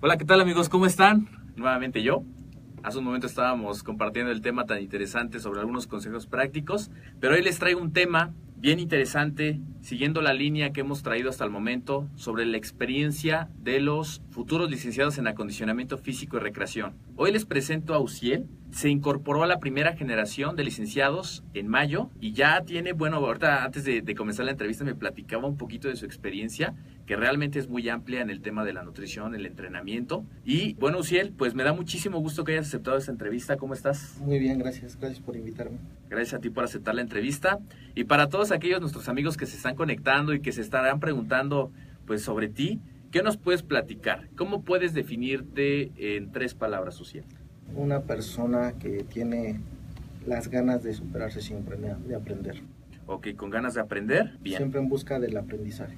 Hola, ¿qué tal amigos? ¿Cómo están? Nuevamente yo. Hace un momento estábamos compartiendo el tema tan interesante sobre algunos consejos prácticos, pero hoy les traigo un tema bien interesante, siguiendo la línea que hemos traído hasta el momento sobre la experiencia de los futuros licenciados en acondicionamiento físico y recreación. Hoy les presento a Uciel, se incorporó a la primera generación de licenciados en mayo y ya tiene, bueno, ahorita antes de, comenzar la entrevista me platicaba un poquito de su experiencia, que realmente es muy amplia en el tema de la nutrición, el entrenamiento. Y bueno, Uciel, pues me da muchísimo gusto que hayas aceptado esta entrevista. ¿Cómo estás? Muy bien, gracias. Gracias por invitarme. Gracias a ti por aceptar la entrevista. Y para todos aquellos nuestros amigos que se están conectando y que se estarán preguntando pues sobre ti, ¿qué nos puedes platicar? ¿Cómo puedes definirte en tres palabras, Uciel? una persona que tiene las ganas de superarse siempre, de aprender. Ok, con ganas de aprender, bien. Siempre en busca del aprendizaje.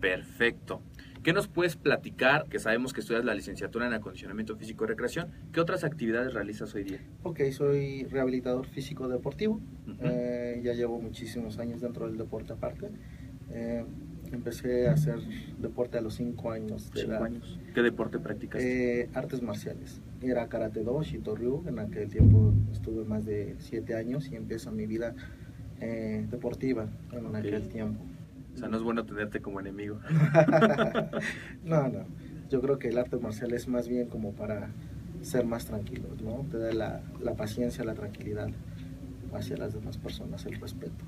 Perfecto. ¿Qué nos puedes platicar? Que sabemos que estudias la licenciatura en acondicionamiento físico y recreación. ¿Qué otras actividades realizas hoy día? Ok, soy rehabilitador físico deportivo. Eh, ya llevo muchísimos años dentro del deporte aparte. Eh, empecé a hacer deporte a los 5 años. años? ¿Qué deporte practicas? Eh, artes marciales. Era Karate Do, Shito Ryu. En aquel tiempo estuve más de 7 años y empiezo mi vida eh, deportiva en aquel tiempo. O sea, no es bueno tenerte como enemigo. no, no. Yo creo que el arte marcial es más bien como para ser más tranquilo, ¿no? Te da la, la paciencia, la tranquilidad hacia las demás personas, el respeto.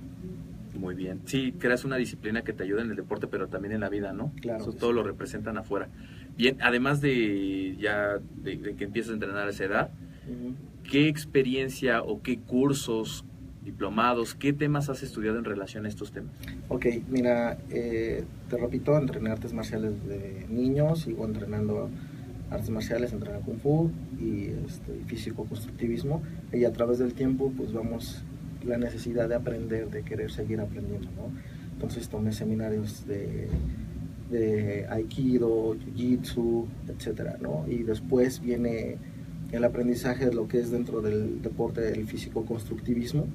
Muy bien. Sí, creas una disciplina que te ayuda en el deporte, pero también en la vida, ¿no? Claro. Eso todo lo representan afuera. Bien, además de ya de, que empiezas a entrenar a esa edad, ¿qué experiencia o qué cursos, diplomados, qué temas has estudiado en relación a estos temas? Ok, mira, eh, te repito, entrené artes marciales de niños, sigo entrenando artes marciales, entreno kung fu y este, físico-constructivismo, y a través del tiempo pues vamos la necesidad de aprender, de querer seguir aprendiendo, ¿no? Entonces tomé seminarios de, Aikido, Jiu-Jitsu, etcétera, ¿no? Y después viene el aprendizaje de lo que es dentro del deporte del físico-constructivismo.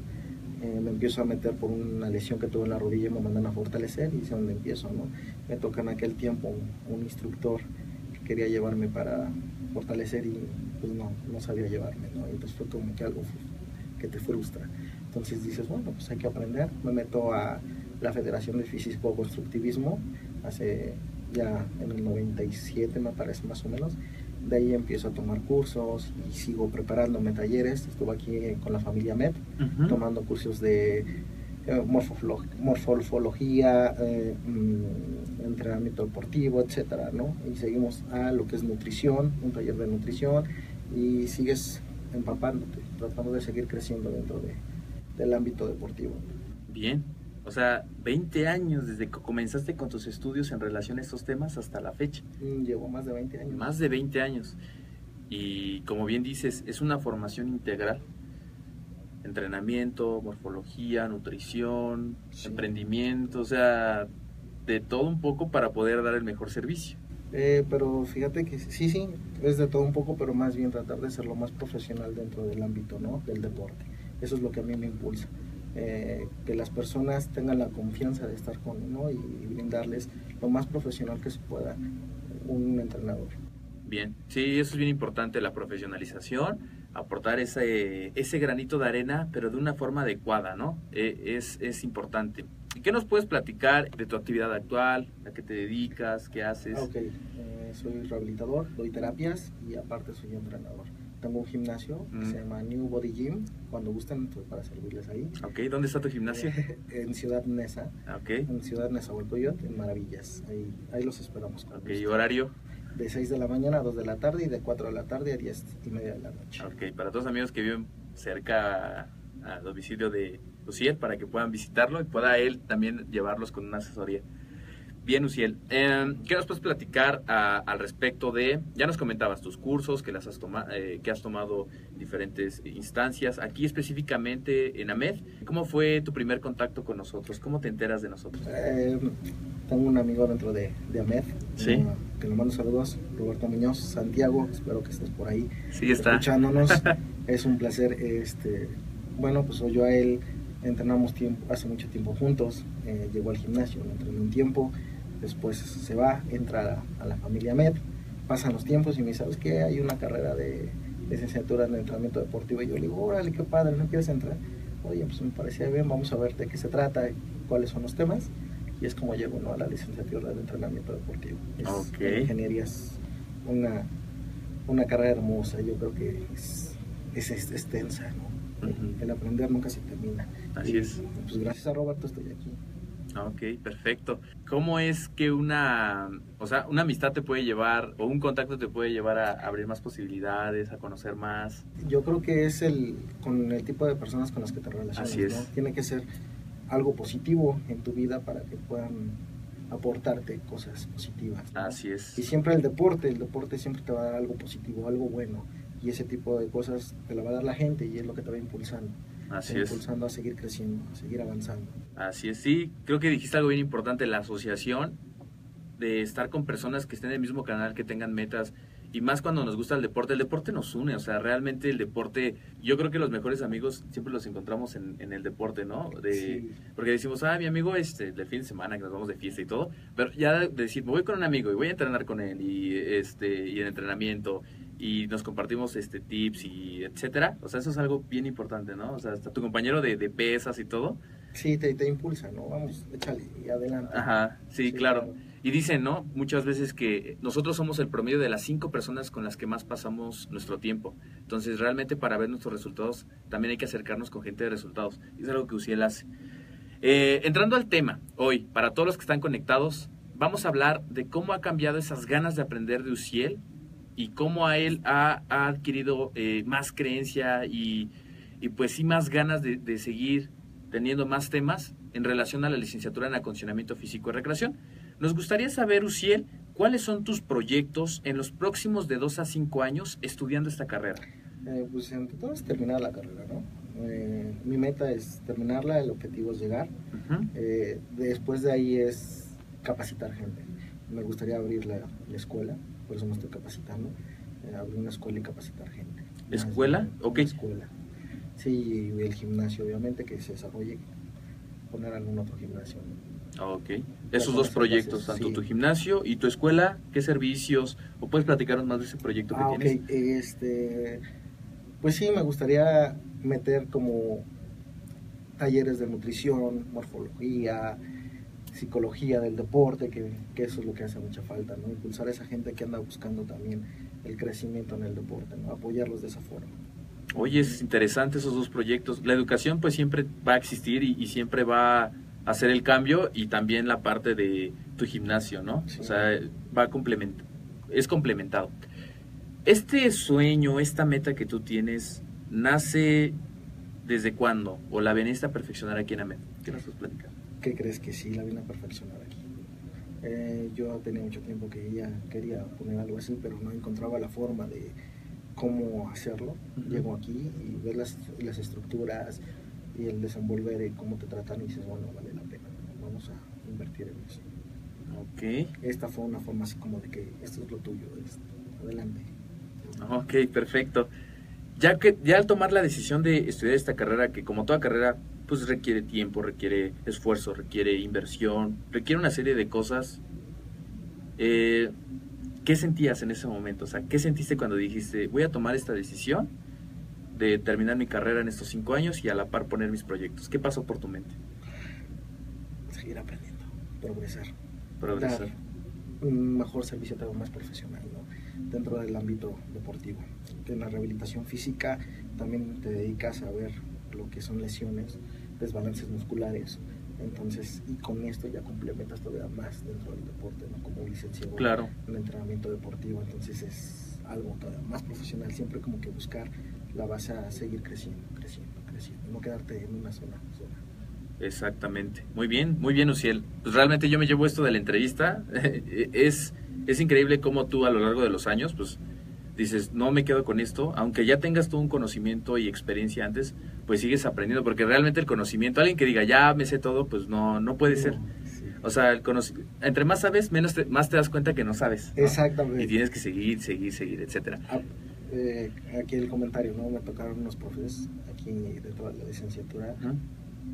Eh, me empiezo a meter por una lesión que tuve en la rodilla y me mandan a fortalecer y es donde empiezo, ¿no? Me toca en aquel tiempo un, instructor que quería llevarme para fortalecer y pues no, no sabía llevarme, ¿no? Entonces fue como que algo que te frustra. Entonces dices, bueno, pues hay que aprender. Me meto a la Federación de Físico Constructivismo hace ya en el 97 me parece más o menos. De ahí empiezo a tomar cursos y sigo preparándome talleres. Estuve aquí con la familia MED tomando cursos de eh, morfología, eh, mm, entrenamiento deportivo, etcétera, ¿no? Y seguimos a lo que es nutrición, un taller de nutrición y sigues empapándote, tratando de seguir creciendo dentro de, del ámbito deportivo. Bien, o sea, 20 años desde que comenzaste con tus estudios en relación a estos temas hasta la fecha. Mm, llevo más de 20 años. Más de 20 años. Y como bien dices, es una formación integral. Entrenamiento, morfología, nutrición, emprendimiento, o sea, de todo un poco para poder dar el mejor servicio. Eh, pero fíjate que sí, sí, es de todo un poco, pero más bien tratar de ser lo más profesional dentro del ámbito, ¿no? Del deporte Eso es lo que a mí me impulsa. Eh, que las personas tengan la confianza de estar con uno y, y brindarles lo más profesional que se pueda un entrenador. Bien, sí, eso es bien importante, la profesionalización, aportar ese, ese granito de arena, pero de una forma adecuada, ¿no? Eh, es, es importante. ¿Y qué nos puedes platicar de tu actividad actual, a qué te dedicas, qué haces? Ok, eh, soy rehabilitador, doy terapias y aparte soy entrenador. Tengo un gimnasio que Mm. se llama New Body Gym. Cuando gusten, estoy para servirles ahí. Ok, ¿dónde está tu gimnasio? en Ciudad Neza, Ok, en Ciudad Nezahualcóyotl, en Maravillas. Ahí, ahí los esperamos. con ok. ¿y horario? De 6 de la mañana a 2 de la tarde y de 4 de la tarde a 10 y media de la noche. Ok, para todos los amigos que viven cerca al domicilio de Luciel, para que puedan visitarlo y pueda él también llevarlos con una asesoría. Bien, Uciel, eh, ¿qué nos puedes platicar a- al respecto de, ya nos comentabas tus cursos, que, las has toma- eh, que has tomado en diferentes instancias, aquí específicamente en AMED, ¿cómo fue tu primer contacto con nosotros? ¿Cómo te enteras de nosotros? Eh, tengo un amigo dentro de, de AMED, Sí. eh, que le mando saludos, Roberto Muñoz, Santiago, espero que estés por ahí Sí, está. escuchándonos. es un placer, este, bueno, pues yo a él entrenamos tiempo, hace mucho tiempo juntos, eh, llegó al gimnasio, lo entrené un tiempo, después se va, entra a la, a la familia MED, pasan los tiempos y me dice, ¿sabes qué? Hay una carrera de licenciatura en entrenamiento deportivo y yo le digo, órale, qué padre, ¿no quieres entrar? Oye, pues me parecía bien, vamos a ver de qué se trata, cuáles son los temas y es como llego ¿no? a la licenciatura de entrenamiento deportivo. Es, Ok. la Ingeniería es una, una carrera hermosa, yo creo que es, es, es extensa, ¿no? Ujú. El aprender nunca se termina. Así Y, es. Pues gracias a Roberto estoy aquí. Ok, perfecto. ¿Cómo es que una, o sea, una amistad te puede llevar o un contacto te puede llevar a abrir más posibilidades, a conocer más? Yo creo que es el con el tipo de personas con las que te relacionas. Así es. ¿no? Tiene que ser algo positivo en tu vida para que puedan aportarte cosas positivas. ¿no? Así es. Y siempre el deporte, el deporte siempre te va a dar algo positivo, algo bueno. Y ese tipo de cosas te la va a dar la gente y es lo que te va impulsando. Así es. impulsando a seguir creciendo, a seguir avanzando. Así es. Sí, creo que dijiste algo bien importante, la asociación de estar con personas que estén en el mismo canal, que tengan metas y más cuando nos gusta el deporte. El deporte nos une, o sea, realmente el deporte, yo creo que los mejores amigos siempre los encontramos en, en el deporte, ¿no? De, Sí. Porque decimos, ah, mi amigo, este, de fin de semana que nos vamos de fiesta y todo, pero ya de decir, me voy con un amigo y voy a entrenar con él y, este, y en entrenamiento y nos compartimos este tips y etcétera, o sea, eso es algo bien importante, ¿no? O sea, hasta tu compañero de, de pesas y todo, Sí, te, te impulsa, ¿no? Vamos, échale y adelante. Ajá, sí, Sí, claro. claro. Y dicen, ¿no? Muchas veces que nosotros somos el promedio de las cinco personas con las que más pasamos nuestro tiempo. Entonces, realmente para ver nuestros resultados, también hay que acercarnos con gente de resultados. Es algo que Uciel hace. Eh, entrando al tema, hoy, para todos los que están conectados, vamos a hablar de cómo ha cambiado esas ganas de aprender de Uciel y cómo a él ha, ha adquirido eh, más creencia y, y pues sí más ganas de, de seguir teniendo más temas en relación a la licenciatura en acondicionamiento físico y recreación. Nos gustaría saber, Uciel, cuáles son tus proyectos en los próximos de 2 a 5 años estudiando esta carrera. Eh, pues entre todo es terminar la carrera, ¿no? Eh, mi meta es terminarla, el objetivo es llegar. Eh, después de ahí es capacitar gente. Me gustaría abrir la, la escuela, por eso me estoy capacitando. eh, abrir una escuela y capacitar gente. ¿Escuela? De- Ok. una escuela. Sí, y el gimnasio, obviamente, que se desarrolle, poner algún otro gimnasio. Ok. Ya Esos dos proyectos, tanto sí. tu gimnasio y tu escuela, ¿qué servicios? ¿O puedes platicarnos más de ese proyecto que Ah, ok. tienes? Este, pues sí, me gustaría meter como talleres de nutrición, morfología, psicología del deporte, que, que eso es lo que hace mucha falta, ¿no? Impulsar a esa gente que anda buscando también el crecimiento en el deporte, ¿no? Apoyarlos de esa forma. Oye, es interesante esos dos proyectos. La educación pues siempre va a existir y, y siempre va a hacer el cambio y también la parte de tu gimnasio, ¿no? Sí. O sea, va complement es complementado. Este sueño, esta meta que tú tienes, nace desde cuándo? ¿O la veniste a perfeccionar aquí en AMED? ¿Qué nos puedes platicar? ¿Qué crees que sí la vine a perfeccionar aquí? Eh, yo tenía mucho tiempo que ya quería poner algo así, pero no encontraba la forma de cómo hacerlo. Ujú. Llego aquí y ves las, las estructuras y el desenvolver y cómo te tratan y dices, bueno, vale la pena, vamos a invertir en eso. Ok, Esta fue una forma así como de que esto es lo tuyo, es- adelante. ok, perfecto. ya que ya al tomar la decisión de estudiar esta carrera, que como toda carrera, pues requiere tiempo, requiere esfuerzo, requiere inversión, requiere una serie de cosas. Eh, ¿Qué sentías en ese momento? O sea, ¿qué sentiste cuando dijiste, voy a tomar esta decisión de terminar mi carrera en estos cinco años y a la par poner mis proyectos? ¿Qué pasó por tu mente? Seguir aprendiendo, progresar. Progresar. Dar un mejor servicio todo más profesional dentro del ámbito deportivo. En la rehabilitación física también te dedicas a ver lo que son lesiones, desbalances musculares, entonces, y con esto ya complementas todavía más dentro del deporte, ¿no? Como licenciado claro. en entrenamiento deportivo, entonces es algo todavía más profesional, siempre como que buscar la base a seguir creciendo, creciendo, creciendo, no quedarte en una sola zona. Exactamente. Muy bien, muy bien, Uciel. Pues realmente yo me llevo esto de la entrevista. es, es increíble cómo tú a lo largo de los años, pues dices, no me quedo con esto, aunque ya tengas todo un conocimiento y experiencia antes, pues sigues aprendiendo, porque realmente el conocimiento, alguien que diga, ya me sé todo, pues no, no puede ser. O sea, el entre más sabes, menos más te das cuenta que no sabes. Exactamente. Y tienes que seguir, seguir, seguir, etcétera. Ah, eh, aquí el comentario, ¿no? Me tocaron unos profes aquí de toda la licenciatura.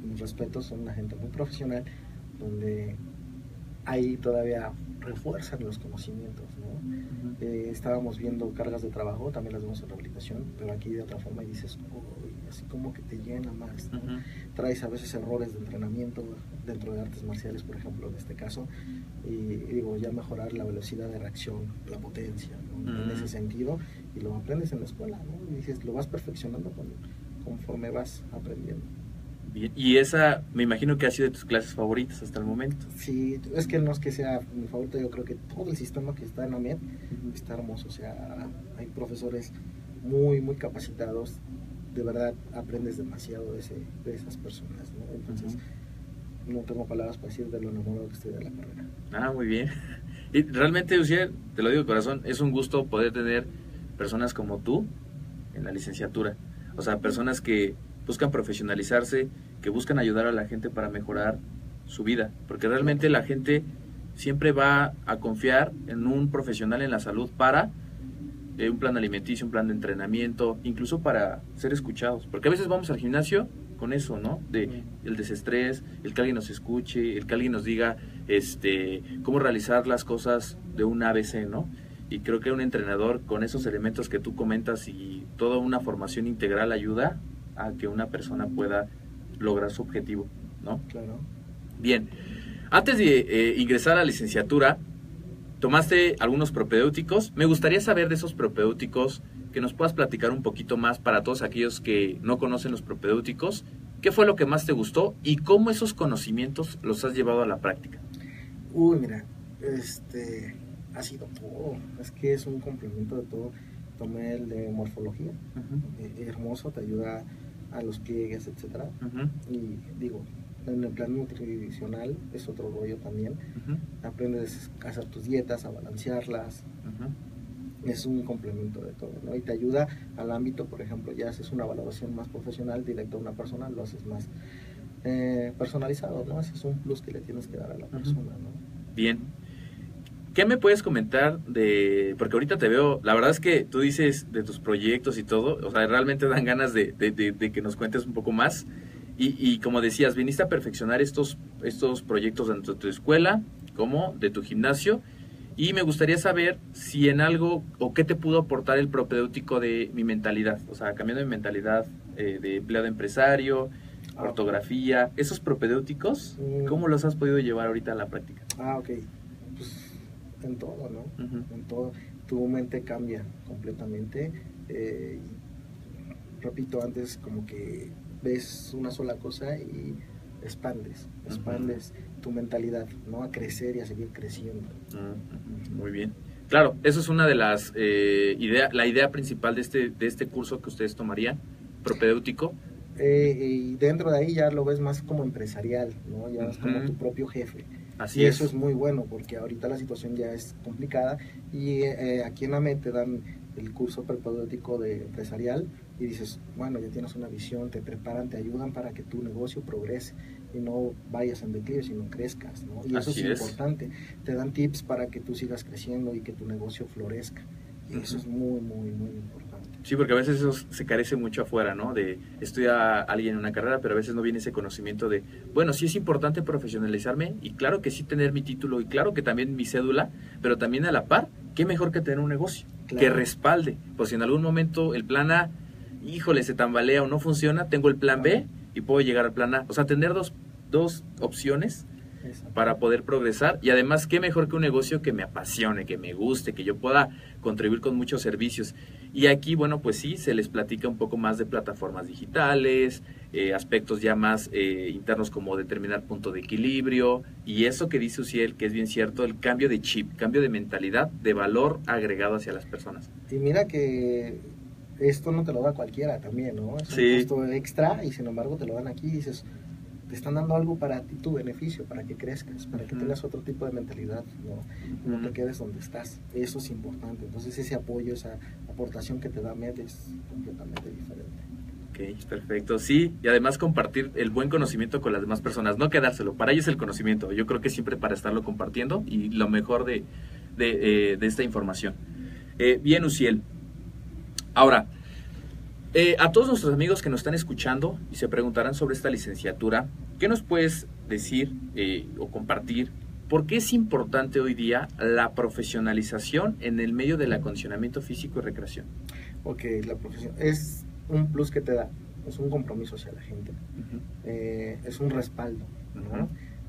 Mis respetos, son una gente muy profesional, donde ahí todavía refuerzan los conocimientos, ¿no? eh, estábamos viendo cargas de trabajo, también las vemos en rehabilitación, pero aquí de otra forma y dices, así como que te llena más, ¿no? Traes a veces errores de entrenamiento dentro de artes marciales, por ejemplo, en este caso, y, digo, ya mejorar la velocidad de reacción, la potencia, ¿no? en ese sentido, y lo aprendes en la escuela, ¿no? Y dices, lo vas perfeccionando conforme vas aprendiendo. Y esa, me imagino que ha sido de tus clases favoritas hasta el momento. Sí, es que no es que sea mi favorita, yo creo que todo el sistema que está en AMED está hermoso. O sea, hay profesores muy, muy capacitados. De verdad, aprendes demasiado de, ese, de esas personas, ¿no? Entonces, no tengo palabras para decir de lo enamorado que estoy de la carrera. Ah, muy bien. Y realmente, Uciel, te lo digo de corazón, es un gusto poder tener personas como tú en la licenciatura. O sea, personas que buscan profesionalizarse, que buscan ayudar a la gente para mejorar su vida, porque realmente la gente siempre va a confiar en un profesional en la salud para eh, un plan alimenticio, un plan de entrenamiento, incluso para ser escuchados, porque a veces vamos al gimnasio con eso, ¿no? De el desestrés, el que alguien nos escuche, el que alguien nos diga este cómo realizar las cosas de un ABC, ¿no? Y creo que un entrenador con esos elementos que tú comentas y toda una formación integral ayuda a que una persona pueda lograr su objetivo, ¿no? Claro. Bien, antes de eh, ingresar a la licenciatura, tomaste algunos propedéuticos. Me gustaría saber de esos propedéuticos que nos puedas platicar un poquito más para todos aquellos que no conocen los propedéuticos. ¿Qué fue lo que más te gustó y cómo esos conocimientos los has llevado a la práctica? Uy, mira, este ha sido todo. Es que es un complemento de todo. Tomé el de morfología, eh, hermoso, te ayuda a los pliegues, etcétera. Y digo, en el plan nutricional es otro rollo también. Aprendes a hacer tus dietas, a balancearlas. Es un complemento de todo, ¿no? Y te ayuda al ámbito, por ejemplo, ya haces una valoración más profesional, directo a una persona, lo haces más eh, personalizado, ¿no? Ese es un plus que le tienes que dar a la persona, ¿no? Bien, ¿Qué me puedes comentar de.? Porque ahorita te veo. La verdad es que tú dices de tus proyectos y todo. O sea, realmente dan ganas de, que nos cuentes un poco más. Y, como decías, viniste a perfeccionar estos, estos proyectos dentro de tu escuela, como de tu gimnasio. Y me gustaría saber si en algo o qué te pudo aportar el propedéutico de mi mentalidad. O sea, cambiando mi mentalidad eh, de empleado empresario, ah, ortografía. Esos propedéuticos, mm. ¿cómo los has podido llevar ahorita a la práctica? Ah, ok en todo, ¿no? En todo. Tu mente cambia completamente. Eh, repito, antes como que ves una sola cosa y expandes, expandes tu mentalidad, ¿no? A crecer y a seguir creciendo. Muy bien. Claro, eso es una de las eh, ideas, la idea principal de este, de este curso que ustedes tomarían, propedéutico. Eh, y dentro de ahí ya lo ves más como empresarial, ¿no? Ya es como tu propio jefe y eso es muy bueno porque ahorita la situación ya es complicada y eh, aquí en AME te dan el curso prepodéutico de empresarial y dices, bueno, ya tienes una visión, te preparan, te ayudan para que tu negocio progrese y no vayas en declive, sino crezcas, ¿no? Y eso es, importante. Te dan tips para que tú sigas creciendo y que tu negocio florezca. Y eso es muy, muy, muy importante. Sí, porque a veces eso se carece mucho afuera, ¿no? De estudia alguien en una carrera, pero a veces no viene ese conocimiento de, bueno, sí es importante profesionalizarme y claro que sí tener mi título y claro que también mi cédula, pero también a la par, qué mejor que tener un negocio que respalde. Pues si en algún momento el plan A, híjole, se tambalea o no funciona, tengo el plan B y puedo llegar al plan A. O sea, tener dos, dos opciones para poder progresar y además qué mejor que un negocio que me apasione, que me guste, que yo pueda contribuir con muchos servicios. Y aquí, bueno, pues sí, se les platica un poco más de plataformas digitales, eh, aspectos ya más eh, internos como determinar punto de equilibrio y eso que dice Uciel, que es bien cierto, el cambio de chip, cambio de mentalidad, de valor agregado hacia las personas. Y mira que esto no te lo da cualquiera también, ¿no? Es un costo extra y sin embargo te lo dan aquí y dices, te están dando algo para ti, tu beneficio, para que crezcas, para que tengas otro tipo de mentalidad, no, no te quedes donde estás. Eso es importante. Entonces ese apoyo, esa aportación que te da MED es completamente diferente. Ok, perfecto. Sí, y además compartir el buen conocimiento con las demás personas, no quedárselo. Para ellos el conocimiento. Yo creo que siempre para estarlo compartiendo y lo mejor de, de, eh, esta información. Eh, bien, Uciel. Ahora, eh, a todos nuestros amigos que nos están escuchando y se preguntarán sobre esta licenciatura, ¿qué nos puedes decir eh, o compartir? ¿Por qué es importante hoy día la profesionalización en el medio del acondicionamiento físico y recreación? Ok, la profesión es un plus que te da, es un compromiso hacia la gente, eh, es un respaldo.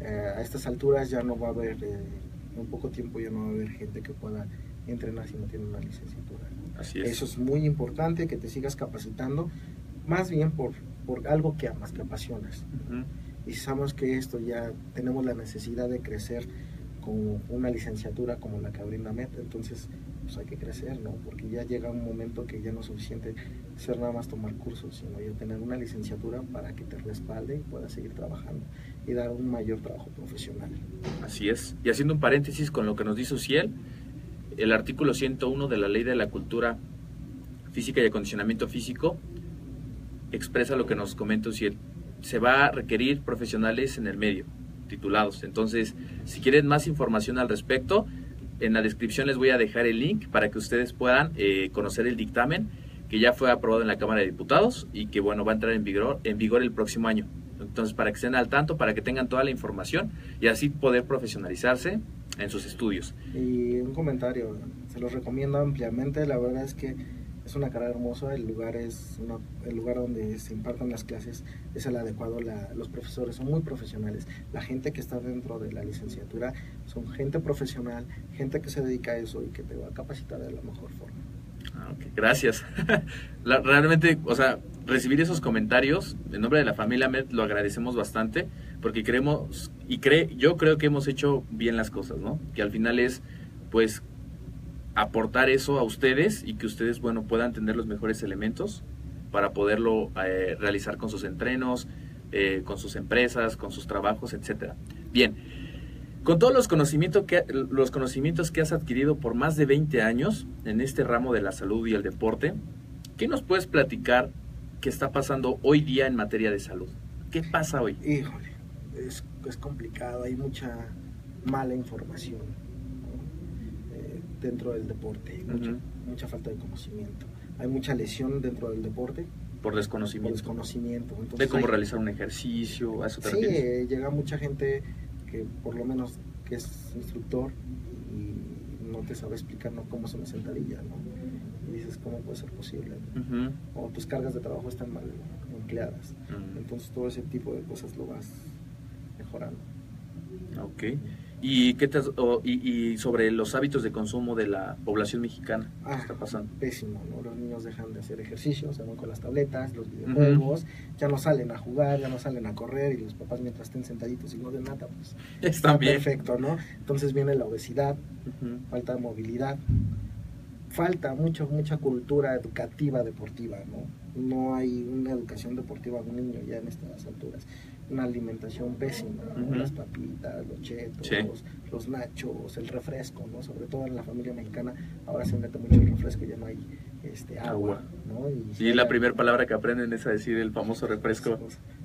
a estas alturas ya no va a haber, en poco tiempo ya no va a haber gente que pueda entrenar si no tiene una licenciatura. Eso es muy importante, que te sigas capacitando, más bien por, por algo que amas, que apasionas. Y sabemos que esto ya tenemos la necesidad de crecer con una licenciatura como la que brinda MET, entonces pues hay que crecer, ¿no? Porque ya llega un momento que ya no es suficiente ser nada más tomar cursos, sino ya tener una licenciatura para que te respalde y puedas seguir trabajando y dar un mayor trabajo profesional. Así es. Y haciendo un paréntesis con lo que nos dice Uciel, el artículo 101 de la Ley de la Cultura Física y Acondicionamiento Físico expresa lo que nos comenta si se va a requerir profesionales en el medio, titulados. Entonces, si quieren más información al respecto, en la descripción les voy a dejar el link para que ustedes puedan eh, conocer el dictamen que ya fue aprobado en la Cámara de Diputados y que bueno va a entrar en vigor, en vigor el próximo año. Entonces, para que estén al tanto, para que tengan toda la información y así poder profesionalizarse en sus estudios. Y un comentario, se los recomiendo ampliamente, la verdad es que es una carrera hermosa, el lugar es el lugar donde se impartan las clases es el adecuado, los profesores son muy profesionales, la gente que está dentro de la licenciatura son gente profesional, gente que se dedica a eso y que te va a capacitar de la mejor forma. Ah, gracias. realmente, o sea, recibir esos comentarios en nombre de la familia Med lo agradecemos bastante porque creemos y cree, yo creo que hemos hecho bien las cosas, ¿no? Que al final es, pues, aportar eso a ustedes y que ustedes, bueno, puedan tener los mejores elementos para poderlo eh, realizar con sus entrenos, eh, con sus empresas, con sus trabajos, etcétera. Bien, con todos los conocimientos, que, los conocimientos que has adquirido por más de 20 años en este ramo de la salud y el deporte, ¿qué nos puedes platicar que está pasando hoy día en materia de salud? ¿Qué pasa hoy? Híjole, es, es complicado, hay mucha mala información eh, dentro del deporte, mucha, mucha falta de conocimiento. Hay mucha lesión dentro del deporte, por desconocimiento. Por desconocimiento. de cómo realizar un ejercicio, a eso Sí, eh, llega mucha gente que por lo menos que es instructor y no te sabe explicar ¿no? cómo se me sentadilla, ¿no? Y dices, ¿cómo puede ser posible? O tus cargas de trabajo están mal empleadas. Entonces todo ese tipo de cosas lo vas mejorando. Ok. ¿Y, qué te y, sobre los hábitos de consumo de la población mexicana? ¿Qué ah, está pasando? Pésimo, ¿no? Los niños dejan de hacer ejercicio, se van con las tabletas, los videojuegos, ya no salen a jugar, ya no salen a correr y los papás mientras estén sentaditos y no de nada, pues está bien. perfecto, ¿no? Entonces viene la obesidad, falta de movilidad, falta mucho, mucha cultura educativa deportiva, ¿no? No hay una educación deportiva a un niño ya en estas alturas una alimentación pésima, las papitas, los chetos, los nachos, el refresco, ¿no? Sobre todo en la familia mexicana ahora se mete mucho el refresco, ya no hay este, agua, ¿no? Y, la primera palabra que aprenden es a decir el famoso refresco,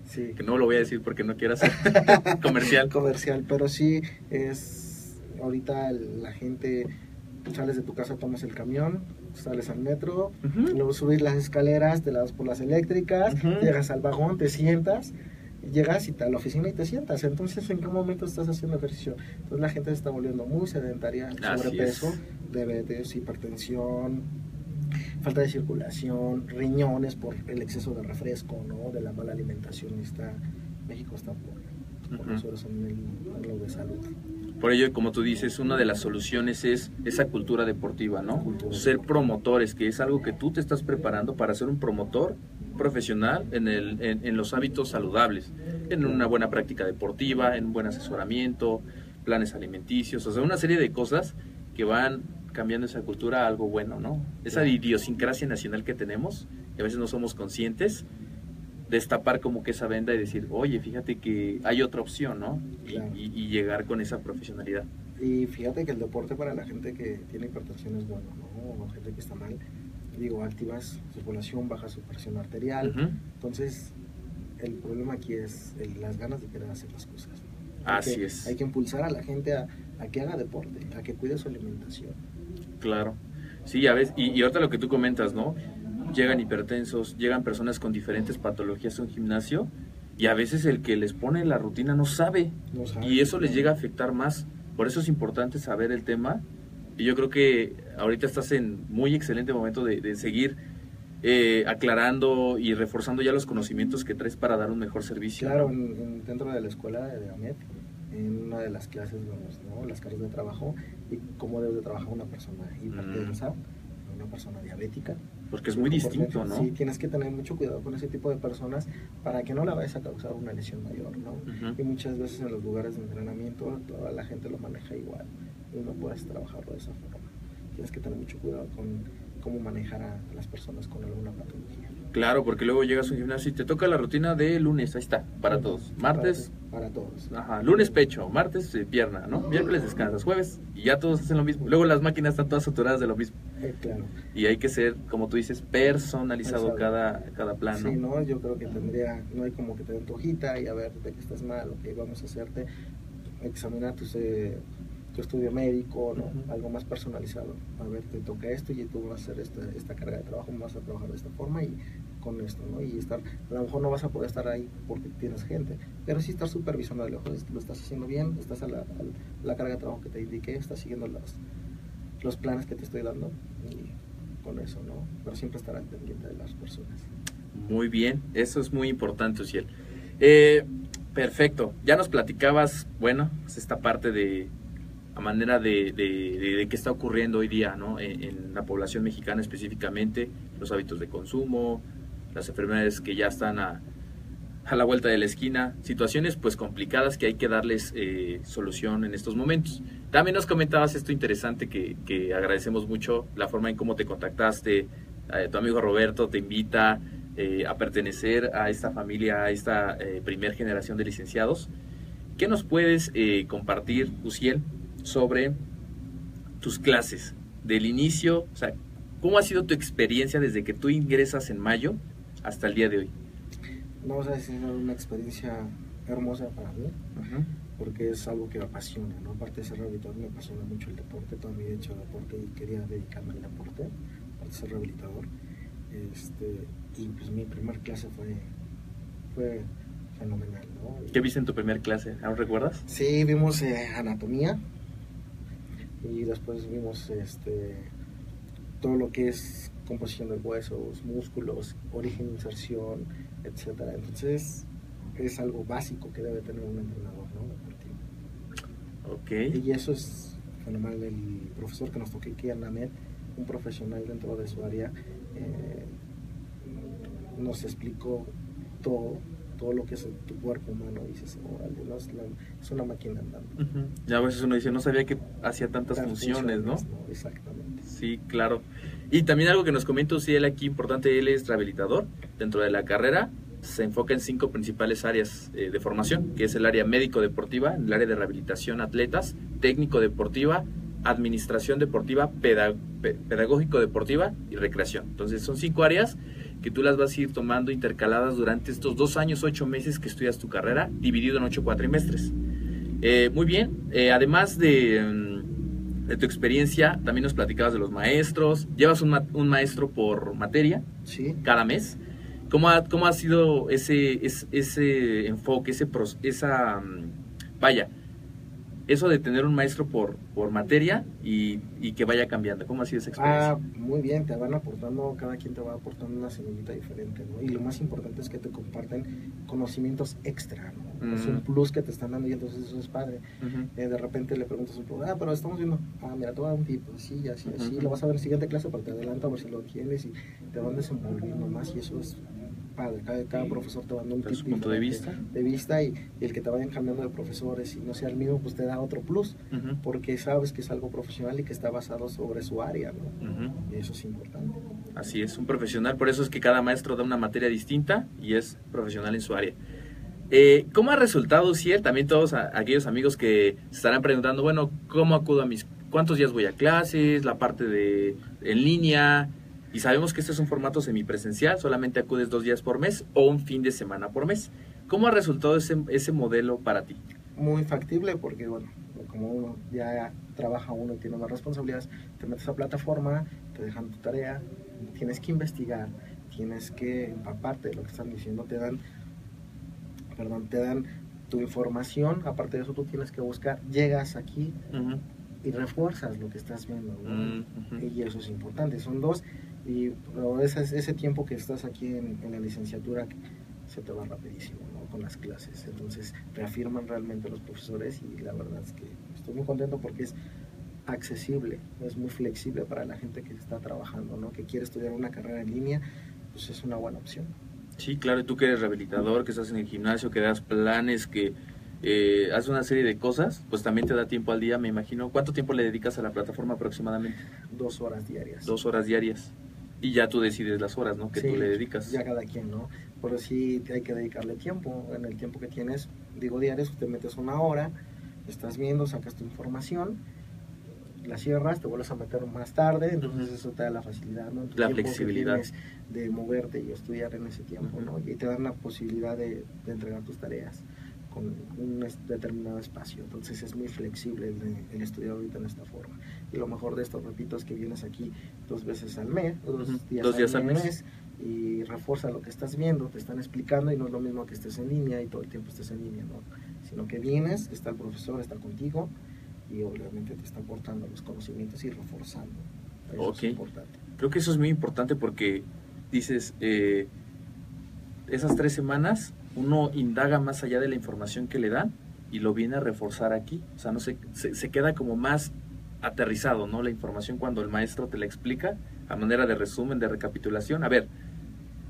sí. que no lo voy a decir porque no quiero hacer comercial. comercial, pero sí es, ahorita la gente sales de tu casa, tomas el camión, sales al metro, luego subir las escaleras, te das por las eléctricas, llegas al vagón, te sientas, llegas y te- a la oficina y te sientas. Entonces, ¿en qué momento estás haciendo ejercicio? Entonces la gente se está volviendo muy sedentaria, Así sobrepeso, es. diabetes, hipertensión, falta de circulación, riñones por el exceso de refresco, ¿no? De la mala alimentación. Está, México está por, por Ujú. nosotros en el, en lo de salud. Por ello, como tú dices, una de las soluciones es esa cultura deportiva, ¿no? Ser promotores, que es algo que tú te estás preparando para ser un promotor profesional en, el, en, en los hábitos saludables, en una buena práctica deportiva, en un buen asesoramiento, planes alimenticios, o sea, una serie de cosas que van cambiando esa cultura a algo bueno, ¿no? Esa idiosincrasia nacional que tenemos, que a veces no somos conscientes, destapar como que esa venda y decir, oye, fíjate que hay otra opción, ¿no? Y, Claro. y- y llegar con esa profesionalidad. Y fíjate que el deporte para la gente que tiene hipertensión es bueno, ¿no? O gente que está mal. Digo, activas circulación, baja su presión arterial. Entonces, el problema aquí es el- las ganas de querer hacer las cosas. Así que- es. Hay que impulsar a la gente a, a que haga deporte, a que cuide su alimentación. Claro. Sí, a veces, y, y ahorita lo que tú comentas, ¿no? Llegan hipertensos, llegan personas con diferentes patologías a un gimnasio y a veces el que les pone la rutina no sabe No sabe. y eso les llega a afectar más. Por eso es importante saber el tema y yo creo que ahorita estás en muy excelente momento de, de seguir eh, aclarando y reforzando ya los conocimientos que traes para dar un mejor servicio. Claro, ¿no? en- en- dentro de la escuela de AMET, en una de las clases vemos ¿no? las cargas de trabajo y cómo debe de trabajar una persona hipertensa, una persona diabética. Porque es muy distinto, ¿no? Sí, tienes que tener mucho cuidado con ese tipo de personas para que no la vayas a causar una lesión mayor, ¿no? Y muchas veces en los lugares de entrenamiento toda la gente lo maneja igual y no puedes trabajarlo de esa forma. Tienes que tener mucho cuidado con cómo manejar a las personas con alguna patología. Claro, porque luego llegas a un gimnasio y te toca la rutina de lunes, ahí está, para todos. Martes, Para, para todos. Ajá, lunes pecho, martes eh, pierna, ¿no? Miércoles descansas, jueves y ya todos hacen lo mismo. Luego las máquinas están todas saturadas de lo mismo. Eh, claro. Y hay que ser, como tú dices, personalizado cada, cada plan, ¿no? Sí, no, yo creo que tendría, no hay como que te den tu hojita y a ver de que estás mal, ok, vamos a hacerte, examinar tu, eh, tu estudio médico, ¿no? Algo más personalizado. A ver, te toca esto y tú vas a hacer esta, esta carga de trabajo, vas a trabajar de esta forma y con esto, ¿no? Y estar, a lo mejor no vas a poder estar ahí porque tienes gente, pero sí estar supervisando de lejos, lo estás haciendo bien, estás a la, carga de trabajo que te indiqué, estás siguiendo los, los planes que te estoy dando y con eso, ¿no? Pero siempre estar al pendiente de las personas. Muy bien, eso es muy importante, Uciel. Eh, perfecto, ya nos platicabas, bueno, pues esta parte de a manera de, de, de- qué está ocurriendo hoy día, ¿no? En, en la población mexicana específicamente, los hábitos de consumo, las enfermedades que ya están a, a la vuelta de la esquina, situaciones pues complicadas que hay que darles eh, solución en estos momentos. También nos comentabas esto interesante que, que agradecemos mucho, la forma en cómo te contactaste, eh, tu amigo Roberto te invita eh, a pertenecer a esta familia, a esta eh, primer generación de licenciados. ¿Qué nos puedes eh, compartir, Uciel, sobre tus clases del inicio? O sea, ¿cómo ha sido tu experiencia desde que tú ingresas en mayo hasta el día de hoy? O sea, es una experiencia hermosa para mí, porque es algo que me apasiona, ¿no? Aparte de ser rehabilitador, me apasiona mucho el deporte, toda mi vida he hecho deporte y quería dedicarme al deporte, aparte de ser rehabilitador. Este, y pues mi primer clase fue, fue fenomenal, ¿no? ¿Qué viste en tu primer clase? ¿Aún recuerdas? Sí, vimos eh, anatomía y después vimos este todo lo que es composición de huesos, músculos, origen, inserción, etcétera. Entonces es algo básico que debe tener un entrenador, ¿no? Deportivo. Ok. Y eso es fenomenal. El profesor que nos tocó aquí MED, un profesional dentro de su área, eh, nos explicó todo, todo lo que es tu cuerpo humano. Dices, órale, no, es, la- es una máquina andando. Ujú. Y a veces uno dice, no sabía que hacía tantas funciones, ¿no? Exactamente. Sí, claro. Y también algo que nos comenta Uciel aquí importante, él es rehabilitador. Dentro de la carrera se enfoca en cinco principales áreas eh, de formación, que es el área médico-deportiva, el área de rehabilitación atletas, técnico-deportiva, administración deportiva, peda- pe- pedagógico-deportiva y recreación. Entonces son cinco áreas que tú las vas a ir tomando intercaladas durante estos dos años, ocho meses que estudias tu carrera, dividido en ocho cuatrimestres. Eh, muy bien, eh, además de... de tu experiencia, también nos platicabas de los maestros. Llevas un, un maestro por materia Sí. cada mes. ¿Cómo ha, cómo ha sido ese, ese, ese enfoque, ese, esa, mm, vaya, eso de tener un maestro por, por materia y, y que vaya cambiando? ¿Cómo ha sido esa experiencia? Ah, muy bien, te van aportando, cada quien te va aportando una semillita diferente, ¿no? Y lo más importante es que te comparten conocimientos extra, ¿no? Es Mm. un plus que te están dando y entonces eso es padre. Eh, de repente le preguntas a un ah, pero estamos viendo, ah, mira, te voy a dar un tipo, así, así, así, Ujú. lo vas a ver en la siguiente clase, pero te adelanto a ver si lo tienes y te van desenvolviendo más y eso es padre. Cada, cada profesor te va dando un punto de diferente de vista y, y el que te vayan cambiando de profesores y no sea el mismo, pues te da otro plus, porque sabes que es algo profesional y que está basado sobre su área, ¿no? Y eso es importante. Así es, un profesional, por eso es que cada maestro da una materia distinta y es profesional en su área. Eh, ¿Cómo ha resultado, Ciel? También todos a- aquellos amigos que se estarán preguntando, bueno, ¿cómo acudo a mis, cuántos días voy a clases, la parte de en línea? Y sabemos que este es un formato semipresencial, solamente acudes dos días por mes o un fin de semana por mes. ¿Cómo ha resultado ese, ese modelo para ti? Muy factible porque, bueno, como uno ya trabaja uno y tiene más responsabilidades, te metes a plataforma, te dejan tu tarea, tienes que investigar, tienes que empaparte de lo que están diciendo, te dan, perdón, te dan tu información, aparte de eso tú tienes que buscar, llegas aquí Ujú. y refuerzas lo que estás viendo. ¿no? Mm, ujú. Y eso es importante, son dos, y pero ese, ese tiempo que estás aquí en, en la licenciatura se te va rapidísimo ¿no? con las clases, entonces reafirman realmente los profesores y la verdad es que estoy muy contento porque es accesible, es muy flexible para la gente que está trabajando, ¿no? que quiere estudiar una carrera en línea, pues es una buena opción. Sí, claro, y tú que eres rehabilitador, que estás en el gimnasio, que das planes, que eh, haces una serie de cosas, pues también te da tiempo al día, me imagino. ¿Cuánto tiempo le dedicas a la plataforma aproximadamente? Dos horas diarias. Dos horas diarias. Y ya tú decides las horas, ¿no? Que Sí, tú le dedicas. Ya cada quien, ¿no? Pero sí hay que dedicarle tiempo. En el tiempo que tienes, digo diarios, te metes una hora, estás viendo, sacas tu información, la cierras, te vuelves a meter más tarde, entonces eso te da la facilidad, ¿no? Tu La flexibilidad. de moverte y estudiar en ese tiempo, ¿no? Y te dan la posibilidad de, de entregar tus tareas con un determinado espacio. Entonces es muy flexible el, el estudiar ahorita en esta forma. Y lo mejor de esto, repito, es que vienes aquí dos veces al mes, dos días, Dos al, días al mes. mes, y refuerza lo que estás viendo, te están explicando y no es lo mismo que estés en línea y todo el tiempo estés en línea, ¿no? Sino que vienes, está el profesor, está contigo y obviamente te está aportando los conocimientos y reforzando. Eso Ok. es importante. Creo que eso es muy importante porque dices, eh, esas tres semanas uno indaga más allá de la información que le dan y lo viene a reforzar aquí. O sea, no se, se, se queda como más aterrizado, ¿no? La información cuando el maestro te la explica a manera de resumen, de recapitulación. A ver,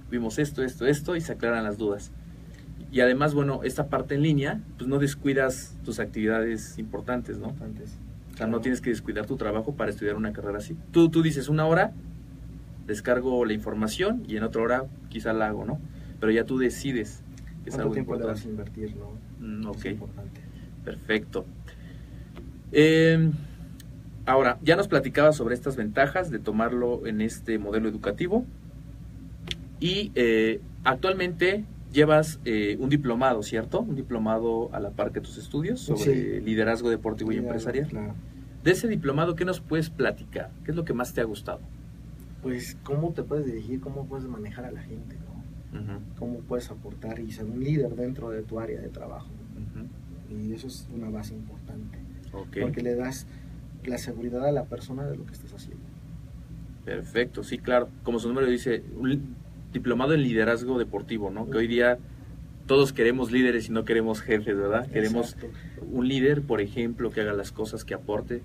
vimos esto, esto, esto y se aclaran las dudas. Y además, bueno, esta parte en línea, pues no descuidas tus actividades importantes, ¿no? Importantes. O sea, no tienes que descuidar tu trabajo para estudiar una carrera así. Tú, tú dices una hora, descargo la información y en otra hora quizá la hago, ¿no? Pero ya tú decides. Que Es ¿Cuánto algo tiempo le vas a importante. invertir, no? Mm, ok, Es importante. perfecto. Eh, ahora, ya nos platicabas sobre estas ventajas de tomarlo en este modelo educativo. Y eh, actualmente llevas eh, un diplomado, ¿cierto? Un diplomado a la par que tus estudios sobre Sí. liderazgo deportivo y empresarial. Claro. De ese diplomado, ¿qué nos puedes platicar? ¿Qué es lo que más te ha gustado? Pues cómo te puedes dirigir, cómo puedes manejar a la gente, ¿no? Ujú, Cómo puedes aportar y ser un líder dentro de tu área de trabajo. Y eso es una base importante. Porque le das la seguridad a la persona de lo que estás haciendo. perfecto, sí, claro. Como su número dice, un diplomado en liderazgo deportivo, ¿no? Que hoy día todos queremos líderes y no queremos jefes, ¿verdad? Queremos un líder, por ejemplo, que haga las cosas, que aporte.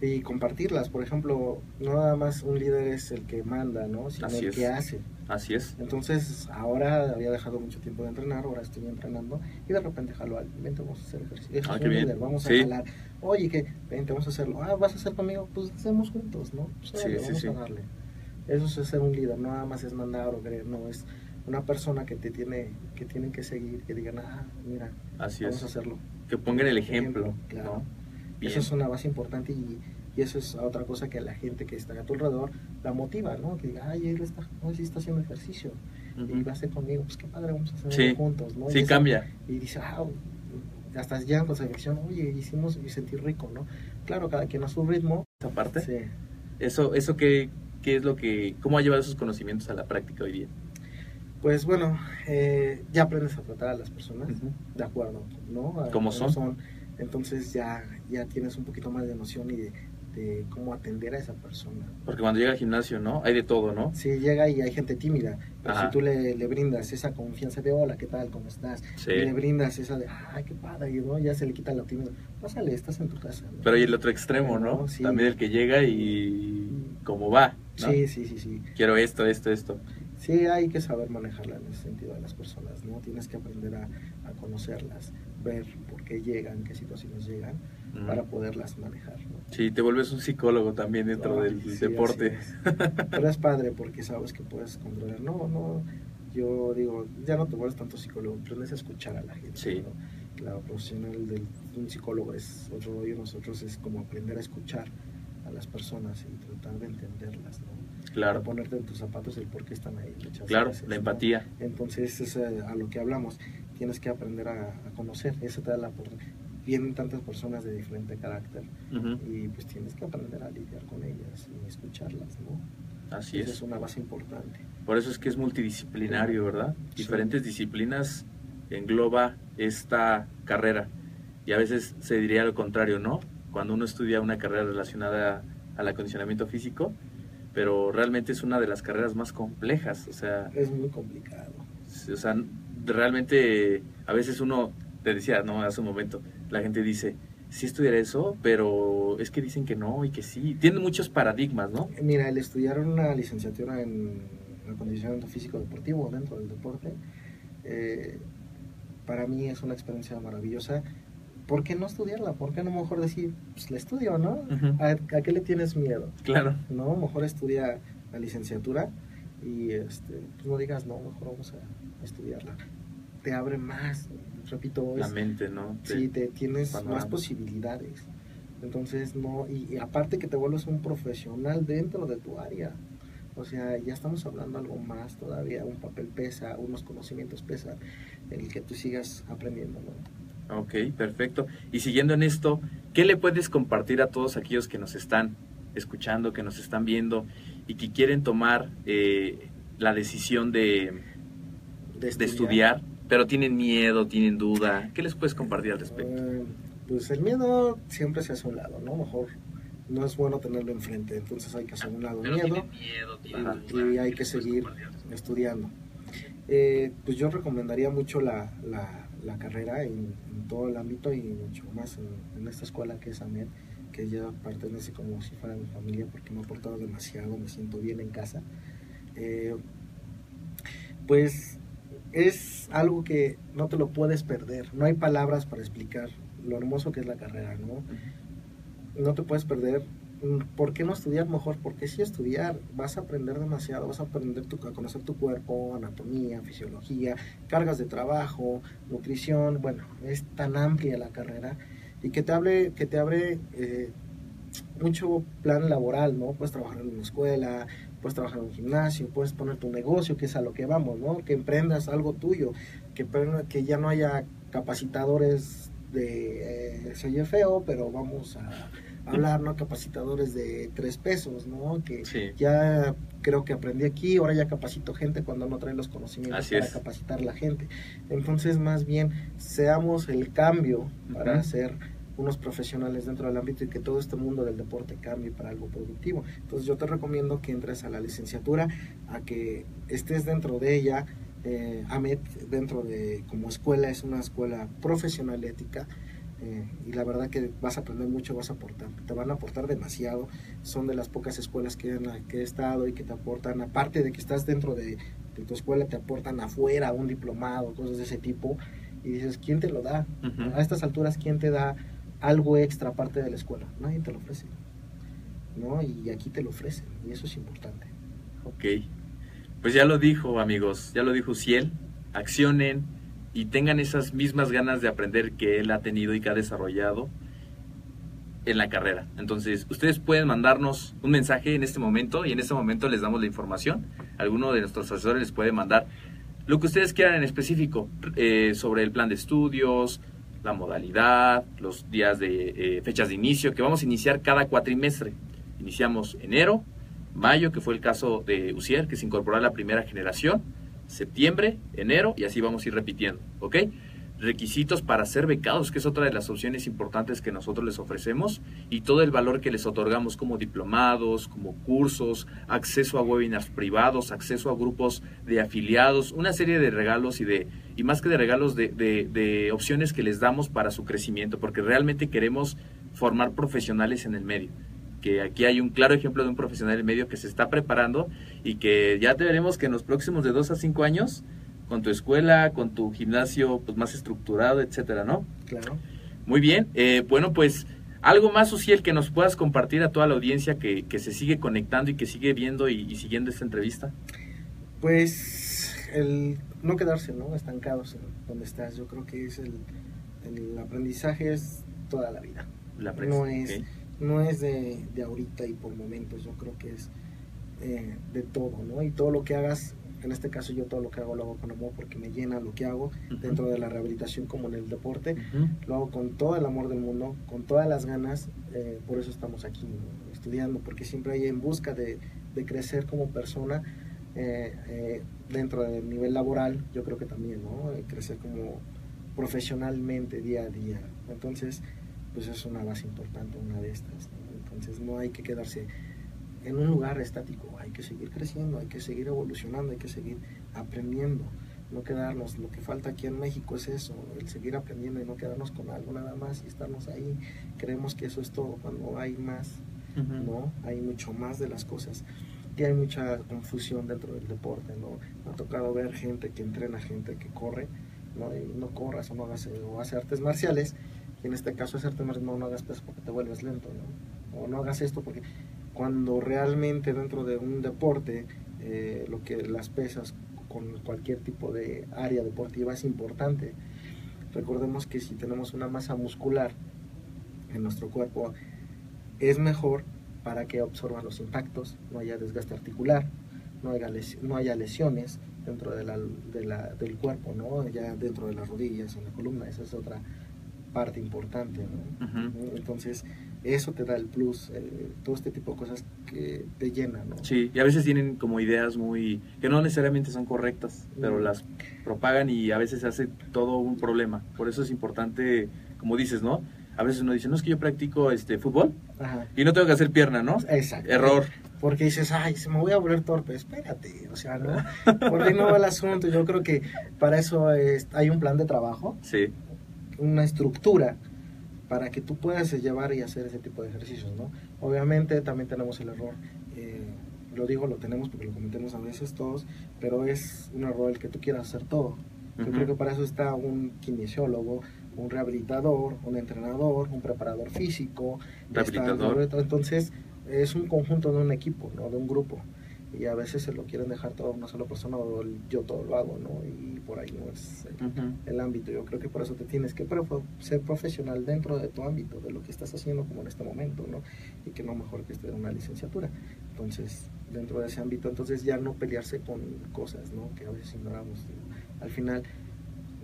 Y compartirlas, por ejemplo, no nada más un líder es el que manda, ¿no? Sino Así el es. que hace. Así es. Entonces, ahora había dejado mucho tiempo de entrenar, ahora estoy entrenando y de repente jalo al, vente, vamos a hacer ejercicio. Ah, qué bien. líder, vamos Sí. a jalar. Oye, que vente, vamos a hacerlo. Ah, vas a hacer conmigo, pues hacemos juntos, ¿no? Pues, Sí, sí, vamos sí. a darle. Eso es ser un líder, no nada más es mandar o querer, no, es una persona que te tiene, que tienen que seguir, que digan, ah, mira, Así vamos a es. hacerlo. Que pongan el ejemplo. Ejemplo, claro. ¿no? Bien. Eso es una base importante y, y eso es otra cosa que la gente que está a tu alrededor la motiva, ¿no? Que diga, ay, él está, no, sí está haciendo ejercicio y Ujú. va a hacer conmigo, pues qué padre, vamos a hacerlo Sí. juntos, ¿no? Sí, Y eso- cambia. Y dice, ah, hasta llegan con satisfacción, oye, hicimos y sentí rico, ¿no? Claro, cada quien a su ritmo. Esa parte. Sí. Eso, eso qué, qué es lo que, cómo ha llevado esos conocimientos a la práctica hoy día. Pues bueno, eh, ya aprendes a tratar a las personas Ujú. de acuerdo, ¿no? A ¿Cómo son? Entonces ya, ya tienes un poquito más de noción y de, de cómo atender a esa persona. Porque cuando llega al gimnasio, ¿no? Hay de todo, ¿no? Si llega y hay gente tímida, pero Ajá. si tú le, le brindas esa confianza de hola, ¿qué tal? ¿Cómo estás? Sí. Y le brindas esa de, ay, qué padre, y, ¿no? ya se le quita la timidez. Pásale, estás en tu casa. ¿no? Pero hay el otro extremo, ¿no? No, sí. También el que llega y cómo va, ¿no? Sí, sí, sí, sí. Quiero esto, esto, esto. Sí, hay que saber manejarla en ese sentido de las personas, ¿no? Tienes que aprender a, a conocerlas, ver por qué llegan, qué situaciones llegan, Ujú. para poderlas manejar, ¿no? Sí, te vuelves un psicólogo también dentro Ay, del sí, deporte. es. Pero es padre porque sabes que puedes controlar. No, no, yo digo, ya no te vuelves tanto psicólogo, aprendes a escuchar a la gente. Sí. ¿no? La profesional de un psicólogo es otro rollo, nosotros es como aprender a escuchar a las personas y tratar de entenderlas, ¿no? Claro, ponerte en tus zapatos el por qué están ahí. claro, veces, la ¿no? empatía. Entonces es eh, a lo que hablamos. Tienes que aprender a, a conocer. Eso te da la oportunidad. Vienen tantas personas de diferente carácter Ujú. y pues tienes que aprender a lidiar con ellas y escucharlas, ¿no? Así Esa es. es una base importante. Por eso es que es multidisciplinario, ¿verdad? Sí. Diferentes disciplinas engloba esta carrera. Y a veces se diría lo contrario, ¿no? Cuando uno estudia una carrera relacionada al acondicionamiento físico, pero realmente es una de las carreras más complejas. O sea, Es muy complicado. o sea realmente a veces uno, te decía, ¿no? Hace un momento, la gente dice, sí estudiar eso, pero es que dicen que no y que sí. Tienen muchos paradigmas, ¿no? Mira, el estudiar una licenciatura en acondicionamiento físico deportivo dentro del deporte, eh, para mí es una experiencia maravillosa. ¿Por qué no estudiarla? ¿Por qué no mejor decir, pues la estudio, ¿no? Ujú. ¿A, a qué le tienes miedo? Claro. No, mejor estudia la licenciatura y este, pues no digas, no, mejor vamos a estudiarla. Te abre más, repito, La es, mente, ¿no? sí, te tienes panorama. más posibilidades. Entonces, no, y, y aparte que te vuelves un profesional dentro de tu área. O sea, ya estamos hablando algo más todavía, un papel pesa, unos conocimientos pesan, el que tú sigas aprendiendo, ¿no? Ok, perfecto. Y siguiendo en esto, ¿qué le puedes compartir a todos aquellos que nos están escuchando, que nos están viendo y que quieren tomar eh, la decisión de, de estudiar, pero tienen miedo, tienen duda? ¿Qué les puedes compartir al respecto? Eh, pues el miedo siempre se hace a un lado, ¿no? Mejor no es bueno tenerlo enfrente, entonces hay que hacer un lado el miedo Ajá. y hay que seguir estudiando. Eh, pues yo recomendaría mucho la, la- la carrera en, en todo el ámbito y mucho más en, en esta escuela que es AMED, que ya pertenece como si fuera mi familia porque me ha aportado demasiado, me siento bien en casa. Eh, pues es algo que no te lo puedes perder, no hay palabras para explicar lo hermoso que es la carrera, ¿no? no te puedes perder. Mm, ¿Por qué no estudiar mejor? Porque si estudiar vas a aprender demasiado, vas a aprender tu- a conocer tu cuerpo, anatomía, fisiología, cargas de trabajo, nutrición, bueno, es tan amplia la carrera y que te abre, que te abre eh, mucho plan laboral, ¿no? Puedes trabajar en una escuela, puedes trabajar en un gimnasio, puedes poner tu negocio, que es a lo que vamos, ¿no? Que emprendas algo tuyo, que, que ya no haya capacitadores de, eh, se oye feo, pero vamos a hablar, ¿no? Capacitadores de tres pesos, ¿no? Que Sí. ya creo que aprendí aquí, ahora ya capacito gente cuando no trae los conocimientos Así para es. capacitar la gente. Entonces, más bien, seamos el cambio para Ujú. Unos profesionales dentro del ámbito y que todo este mundo del deporte cambie para algo productivo. Entonces yo te recomiendo que entres a la licenciatura, a que estés dentro de ella. Eh, AMET dentro de como escuela es una escuela profesional ética eh, y la verdad que vas a aprender mucho, vas a aportar, te van a aportar demasiado. Son de las pocas escuelas que, en la que he estado y que te aportan, aparte de que estás dentro de, de tu escuela, te aportan afuera un diplomado, cosas de ese tipo. Y dices, ¿quién te lo da? A estas alturas, ¿quién te da algo extra aparte de la escuela? Nadie te lo ofrece. ¿No? Y aquí te lo ofrecen, y eso es importante. Ok. Pues ya lo dijo, amigos, ya lo dijo Ciel. Accionen y tengan esas mismas ganas de aprender que él ha tenido y que ha desarrollado en la carrera. Entonces, ustedes pueden mandarnos un mensaje en este momento y en este momento les damos la información. Alguno de nuestros asesores les puede mandar lo que ustedes quieran en específico eh, sobre el plan de estudios, la modalidad, los días de eh, fechas de inicio, que vamos a iniciar cada cuatrimestre. Iniciamos enero, mayo, que fue el caso de Ucier, que se incorporó a la primera generación, septiembre, enero, y así vamos a ir repitiendo, ¿ok? Requisitos para ser becados, que es otra de las opciones importantes que nosotros les ofrecemos, y todo el valor que les otorgamos como diplomados, como cursos, acceso a webinars privados, acceso a grupos de afiliados, una serie de regalos y de y más que de regalos de, de opciones que les damos para su crecimiento, porque realmente queremos formar profesionales en el medio. Que aquí hay un claro ejemplo de un profesional en el medio que se está preparando y que ya veremos que en los próximos de dos a cinco años con tu escuela, con tu gimnasio pues más estructurado, etcétera, ¿no? Claro. Muy bien. Eh, bueno, pues algo más, Uciel, que nos puedas compartir a toda la audiencia que, que se sigue conectando y que sigue viendo y, siguiendo esta entrevista. Pues el no quedarse, ¿no? Estancados en donde estás. Yo creo que es el, el aprendizaje es toda la vida. La no es, no es de, de, ahorita y por momentos. Yo creo que es eh, de todo, ¿no? Y todo lo que hagas en este caso yo todo lo que hago lo hago con amor porque me llena lo que hago dentro de la rehabilitación como en el deporte. Lo hago con todo el amor del mundo, con todas las ganas. Eh, por eso estamos aquí estudiando, porque siempre hay en busca de, de crecer como persona eh, eh, dentro del nivel laboral. Yo creo que también, ¿no? crecer como profesionalmente día a día. Entonces, pues es una base importante, una de estas. Entonces no hay que quedarse en un lugar estático. Hay que seguir creciendo, hay que seguir evolucionando, hay que seguir aprendiendo. No quedarnos, lo que falta aquí en México es eso, el seguir aprendiendo y no quedarnos con algo nada más y estarnos ahí. Creemos que eso es todo, cuando hay más, ¿no? Hay mucho más de las cosas. Y hay mucha confusión dentro del deporte, ¿no? Me ha tocado ver gente que entrena, gente que corre, ¿no? Y no corras o no hagas, o hace artes marciales, y en este caso es artes marciales, no, no hagas peso porque te vuelves lento, ¿no? O no hagas esto porque cuando realmente dentro de un deporte eh, lo que las pesas con cualquier tipo de área deportiva es importante. Recordemos que si tenemos una masa muscular en nuestro cuerpo es mejor para que absorba los impactos, no haya desgaste articular, no haya, no haya lesiones dentro de la, de la, del cuerpo, ¿no? ya dentro de las rodillas, en la columna, esa es otra parte importante. Entonces, eso te da el plus, eh, todo este tipo de cosas que te llenan, ¿no? Sí, y a veces tienen como ideas muy, que no necesariamente son correctas, pero las propagan y a veces se hace todo un problema. Por eso es importante, como dices, ¿no? A veces uno dice, no es que yo practico este fútbol y no tengo que hacer pierna, ¿no? Exacto. Error. Porque dices, ay, se me voy a volver torpe. Espérate, o sea, ¿no? Por ahí no va el asunto. Yo creo que para eso hay un plan de trabajo. Sí. Una estructura para que tú puedas llevar y hacer ese tipo de ejercicios, ¿no? Obviamente también tenemos el error, eh, lo digo, lo tenemos porque lo cometemos a veces todos, pero es un error el que tú quieras hacer todo. Yo creo que para eso está un kinesiólogo, un rehabilitador, un entrenador, un preparador físico. Rehabilitador. entonces, es un conjunto de un equipo, ¿no? De un grupo y a veces se lo quieren dejar todo a una sola persona o yo todo lo hago, ¿no? Y por ahí no es el, ámbito. Yo creo que por eso te tienes que ser profesional dentro de tu ámbito, de lo que estás haciendo como en este momento, ¿no? Y que no mejor que esté en una licenciatura. Entonces, dentro de ese ámbito, entonces ya no pelearse con cosas, ¿no? Que a veces ignoramos. Al final,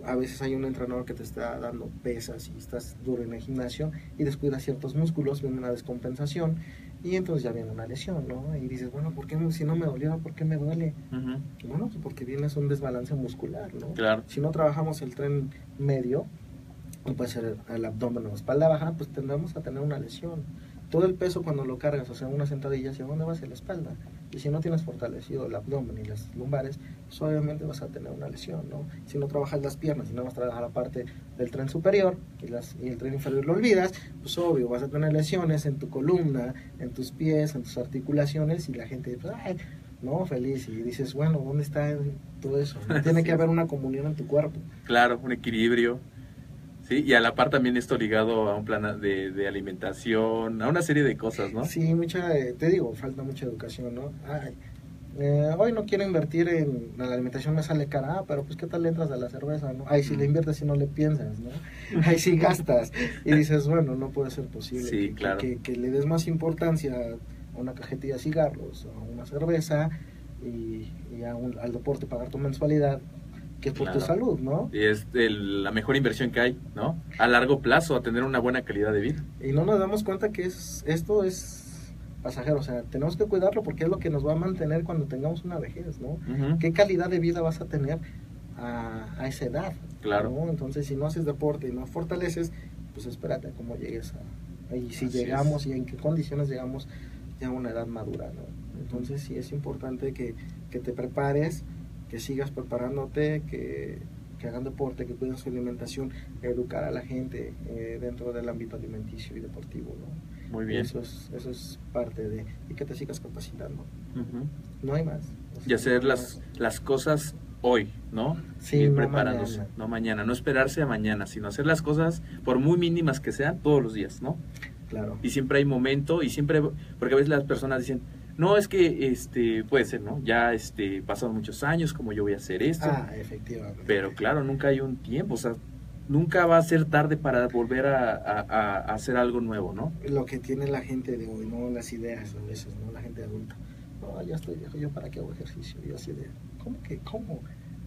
a veces hay un entrenador que te está dando pesas y estás duro en el gimnasio y descuida ciertos músculos, viene una descompensación y entonces ya viene una lesión, ¿no? Y dices, bueno, ¿por qué si no me dolió, por qué me duele? Bueno, pues porque vienes un desbalance muscular, ¿no? Claro. Si no trabajamos el tren medio, puede ser el abdomen o la espalda baja, pues tendremos a tener una lesión. Todo el peso cuando lo cargas, o sea, una sentadilla, ¿hacia dónde va? Hacia la espalda. Y si no tienes fortalecido el abdomen y las lumbares, pues obviamente vas a tener una lesión, ¿no? Si no trabajas las piernas, si no vas a trabajar la parte del tren superior y, las, y el tren inferior lo olvidas, pues obvio, vas a tener lesiones en tu columna, en tus pies, en tus articulaciones y la gente dice, ay, no, feliz. Y dices, bueno, ¿dónde está todo eso? Tiene que haber una comunión en tu cuerpo. Claro, un equilibrio. Sí, y a la par también esto ligado a un plan de, de alimentación, a una serie de cosas, ¿no? Sí, mucha, eh, te digo, falta mucha educación, ¿no? Ay, eh, hoy no quiero invertir en, la alimentación, me sale cara, ah, pero pues qué tal le entras a la cerveza, ¿no? Ay, si le inviertes y no le piensas, ¿no? Ay, si gastas. Y dices, bueno, no puede ser posible sí, que, claro. que, que, le des más importancia a una cajetilla de cigarros, a una cerveza y, y a un, al deporte pagar tu mensualidad que por Claro. tu salud, ¿no? Y es el- la mejor inversión que hay, ¿no? A largo plazo, a tener una buena calidad de vida. Y no nos damos cuenta que es esto es pasajero, o sea, tenemos que cuidarlo porque es lo que nos va a mantener cuando tengamos una vejez, ¿no? ¿Qué calidad de vida vas a tener a, a esa edad? Claro. ¿no? Entonces, si no haces deporte y no fortaleces, pues espérate a cómo llegues a... Y si Así llegamos y en qué condiciones llegamos ya a una edad madura, ¿no? Entonces, sí es importante que, que te prepares, que sigas preparándote, que, que hagan deporte, que cuiden su alimentación, educar a la gente eh, dentro del ámbito alimenticio y deportivo, ¿no? Muy bien. Eso es, eso es parte de... Y que te sigas capacitando. No hay más. O Y hacer no las, las cosas hoy, ¿no? Sí, Ir no preparándose, mañana. no mañana, no esperarse a mañana, sino hacer las cosas, por muy mínimas que sean, todos los días, ¿no? Claro. y siempre hay momento y siempre porque a veces las personas dicen no es que este puede ser no ya este pasaron muchos años como yo voy a hacer esto Ah, efectivamente. pero claro nunca hay un tiempo o sea nunca va a ser tarde para volver a, a- a- a hacer algo nuevo no lo que tiene la gente de hoy, ¿no? Las ideas a veces, ¿no? La gente adulta. No, ya estoy viejo, ¿yo para qué hago ejercicio? Yo así de, ¿cómo que? ¿Cómo?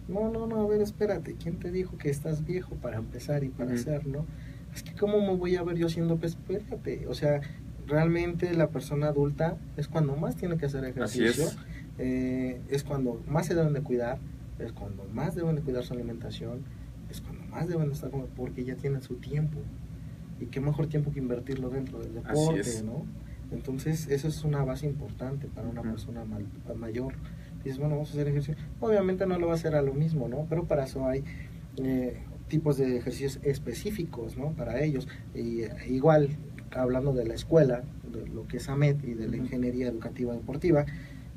No, no, no, a ver, espérate. ¿Quién te dijo que estás viejo para empezar y para Ujú. hacer, no? Es que, ¿cómo me voy a ver yo haciendo? Pues, espérate. O sea, realmente la persona adulta es cuando más tiene que hacer ejercicio. es. Eh, es cuando más se deben de cuidar. Es cuando más deben de cuidar su alimentación. Es cuando más deben de estar como porque ya tienen su tiempo. Y qué mejor tiempo que invertirlo dentro del deporte. ¿no? Entonces, eso es una base importante para una persona mal- mayor. Dices, bueno, vamos a hacer ejercicio. Obviamente no lo va a hacer a lo mismo, ¿no? Pero para eso hay eh, tipos de ejercicios específicos, ¿no? Para ellos. Y eh, igual, hablando de la escuela, de lo que es AMED y de la ingeniería educativa deportiva,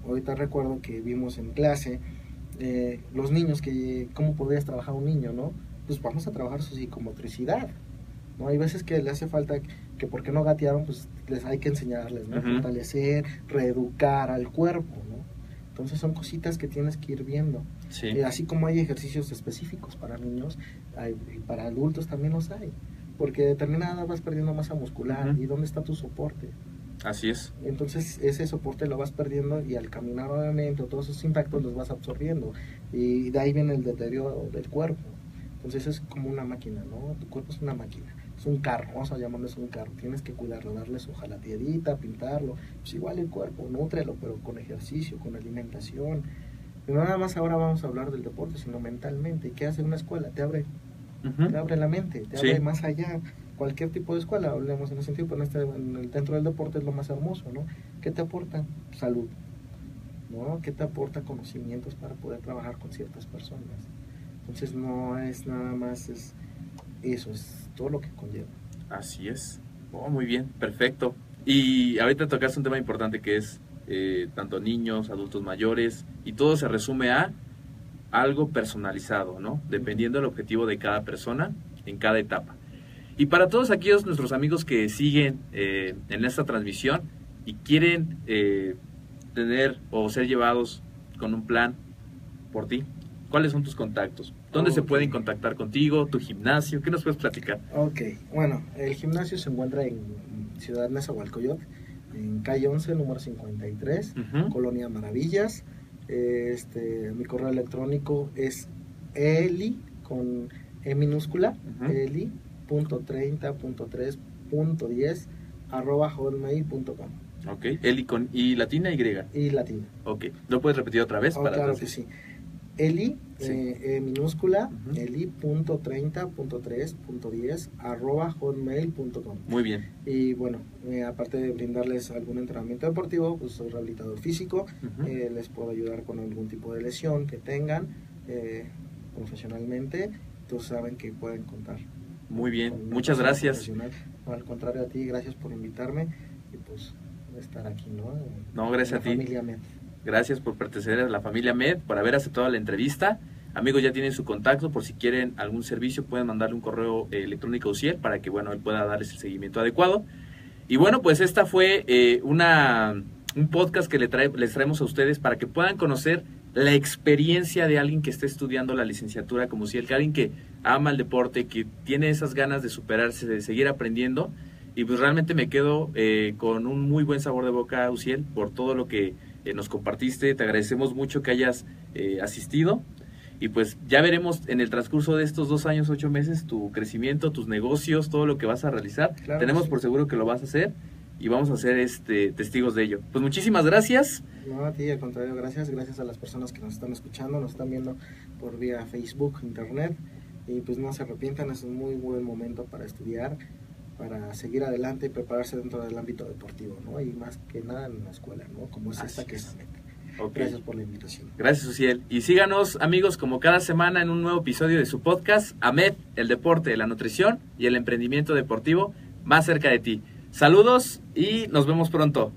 ahorita recuerdo que vimos en clase eh, los niños que, ¿cómo podrías trabajar un niño, no? Pues vamos a trabajar su psicomotricidad, ¿no? Hay veces que le hace falta que porque no gatearon, pues les hay que enseñarles, ¿no? Fortalecer, reeducar al cuerpo, ¿no? Entonces son cositas que tienes que ir viendo. sí Eh, así como hay ejercicios específicos para niños, hay, para adultos también los hay. Porque determinada vas perdiendo masa muscular. ¿Y dónde está tu soporte? así es Entonces ese soporte lo vas perdiendo y al caminar obviamente todos esos impactos los vas absorbiendo. Y de ahí viene el deterioro del cuerpo. Entonces es como una máquina, ¿no? Tu cuerpo es una máquina. Es un carro, vamos a llamarlo es un carro. Tienes que cuidarlo, darle su jalatierita, pintarlo. Pues igual el cuerpo, nútrelo, pero con ejercicio, con alimentación. Y no nada más ahora vamos a hablar del deporte, sino mentalmente. ¿Y qué hace una escuela? Te abre, Te abre la mente, te Sí. abre más allá. Cualquier tipo de escuela, hablemos en ese sentido, pero en este, en el- dentro del deporte es lo más hermoso, ¿no? ¿Qué te aporta? Salud, ¿no? ¿Qué te aporta conocimientos para poder trabajar con ciertas personas? Entonces no es nada más es eso, es todo lo que conlleva. Así es. Oh, muy bien, perfecto. Y ahorita tocaste un tema importante que es eh, tanto niños, adultos mayores, y todo se resume a algo personalizado, ¿no? Dependiendo del objetivo de cada persona en cada etapa. Y para todos aquellos nuestros amigos que siguen eh, en esta transmisión y quieren eh, tener o ser llevados con un plan por ti, ¿cuáles son tus contactos? ¿Dónde se pueden contactar contigo? ¿Tu gimnasio? ¿Qué nos puedes platicar? Ok, bueno, el gimnasio se encuentra en Ciudad Nezahualcóyotl, en calle 11, número 53, Ujú. Colonia Maravillas. Este, mi correo electrónico es eli con e minúscula, Ujú. eli.30.3.10 arroba hotmail.com Ok, Eli con I latina y griega. y latina. Ok, ¿lo puedes repetir otra vez? Oh, para claro que sí. Eli, Sí. eh, E minúscula, Ujú. eli.30.3.10 arroba hotmail.com. Muy bien. Y bueno, eh, aparte de brindarles algún entrenamiento deportivo, pues soy rehabilitador físico, eh, les puedo ayudar con algún tipo de lesión que tengan eh, profesionalmente, entonces saben que pueden contar. Muy bien, muchas gracias. al contrario a ti, gracias por invitarme y pues estar aquí, ¿no? No, gracias a ti. Familia. Gracias por pertenecer a la familia Med, por haber aceptado la entrevista. Amigos, ya tienen su contacto, por si quieren algún servicio pueden mandarle un correo eh, electrónico a Uciel para que bueno, él pueda darles el seguimiento adecuado. Y bueno, pues esta fue eh, una, un podcast que le trae- les traemos a ustedes para que puedan conocer la experiencia de alguien que esté estudiando la licenciatura como Uciel, que alguien que ama el deporte, que tiene esas ganas de superarse, de seguir aprendiendo. Y pues realmente me quedo eh, con un muy buen sabor de boca, Uciel, por todo lo que eh, nos compartiste. Te agradecemos mucho que hayas eh, asistido. y pues ya veremos en el transcurso de estos dos años, ocho meses, tu crecimiento, tus negocios, todo lo que vas a realizar. Claro, Tenemos sí. por seguro que lo vas a hacer y vamos a ser este, testigos de ello. Pues muchísimas gracias. No, a ti, al contrario, gracias. Gracias a las personas que nos están escuchando, nos están viendo por vía Facebook, Internet. Y pues no se arrepientan, es un muy buen momento para estudiar, para seguir adelante y prepararse dentro del ámbito deportivo, ¿no? Y más que nada en la escuela, ¿no? Como es Así esta que es. meta. Gracias por la invitación. Gracias, Uciel. Y síganos, amigos, como cada semana en un nuevo episodio de su podcast, AMED, el deporte, la nutrición y el emprendimiento deportivo más cerca de ti. Saludos y nos vemos pronto.